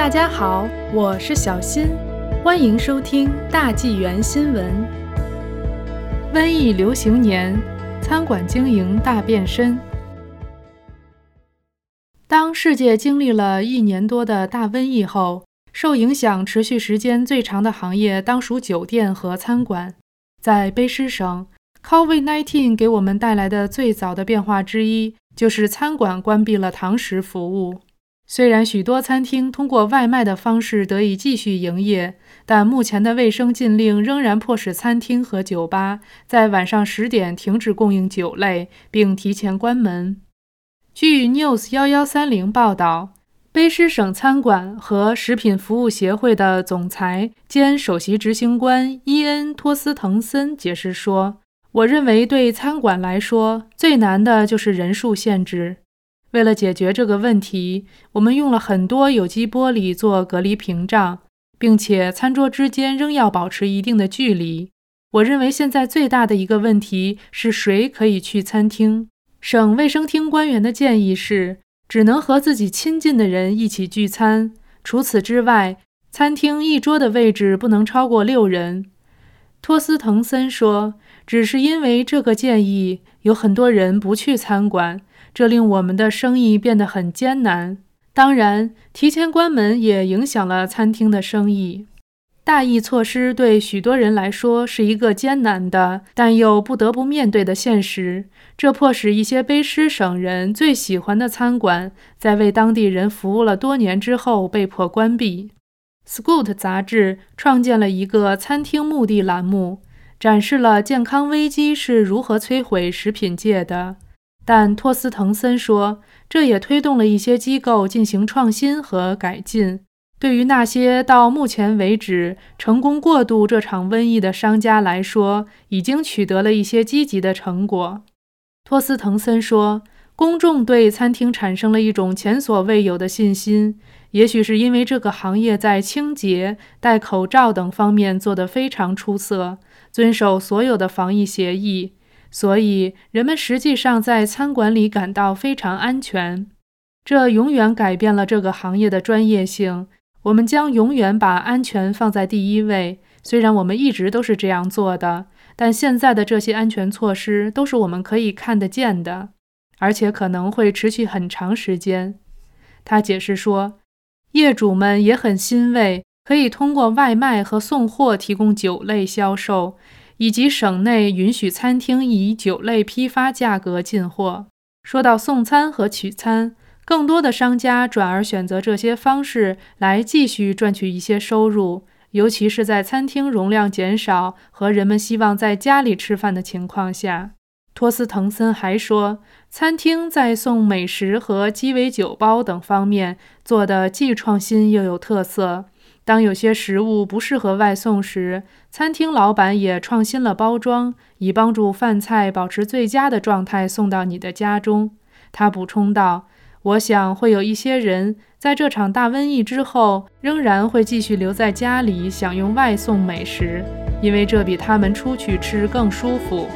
大家好，我是小新，欢迎收听大纪元新闻。瘟疫流行年，餐馆经营大变身。当世界经历了一年多的大瘟疫后，受影响持续时间最长的行业当属酒店和餐馆。在卑诗省，COVID-19 给我们带来的最早的变化之一，就是餐馆关闭了堂食服务。虽然许多餐厅通过外卖的方式得以继续营业，但目前的卫生禁令仍然迫使餐厅和酒吧在晚上十点停止供应酒类，并提前关门。据 News 幺幺三零报道，卑诗省餐馆和食品服务协会的总裁兼首席执行官伊恩·托斯滕森解释说：“我认为对餐馆来说最难的就是人数限制。”为了解决这个问题，我们用了很多有机玻璃做隔离屏障，并且餐桌之间仍要保持一定的距离。我认为现在最大的一个问题是谁可以去餐厅。省卫生厅官员的建议是，只能和自己亲近的人一起聚餐。除此之外，餐厅一桌的位置不能超过六人。托斯滕森说：“只是因为这个建议，有很多人不去餐馆。”这令我们的生意变得很艰难。当然，提前关门也影响了餐厅的生意。大疫措施对许多人来说是一个艰难的，但又不得不面对的现实。这迫使一些卑诗省人最喜欢的餐馆，在为当地人服务了多年之后被迫关闭。Scoot 杂志创建了一个餐厅目的栏目，展示了健康危机是如何摧毁食品界的。但托斯滕森说，这也推动了一些机构进行创新和改进。对于那些到目前为止成功过渡这场瘟疫的商家来说，已经取得了一些积极的成果。托斯滕森说，公众对餐厅产生了一种前所未有的信心，也许是因为这个行业在清洁、戴口罩等方面做得非常出色，遵守所有的防疫协议。所以，人们实际上在餐馆里感到非常安全。这永远改变了这个行业的专业性。我们将永远把安全放在第一位。虽然我们一直都是这样做的，但现在的这些安全措施都是我们可以看得见的，而且可能会持续很长时间。他解释说，业主们也很欣慰，可以通过外卖和送货提供酒类销售。以及省内允许餐厅以酒类批发价格进货。说到送餐和取餐，更多的商家转而选择这些方式来继续赚取一些收入，尤其是在餐厅容量减少和人们希望在家里吃饭的情况下。托斯滕森还说，餐厅在送美食和鸡尾酒包等方面做的既创新又有特色。当有些食物不适合外送时，餐厅老板也创新了包装，以帮助饭菜保持最佳的状态送到你的家中。他补充道：“我想会有一些人在这场大瘟疫之后，仍然会继续留在家里享用外送美食，因为这比他们出去吃更舒服。”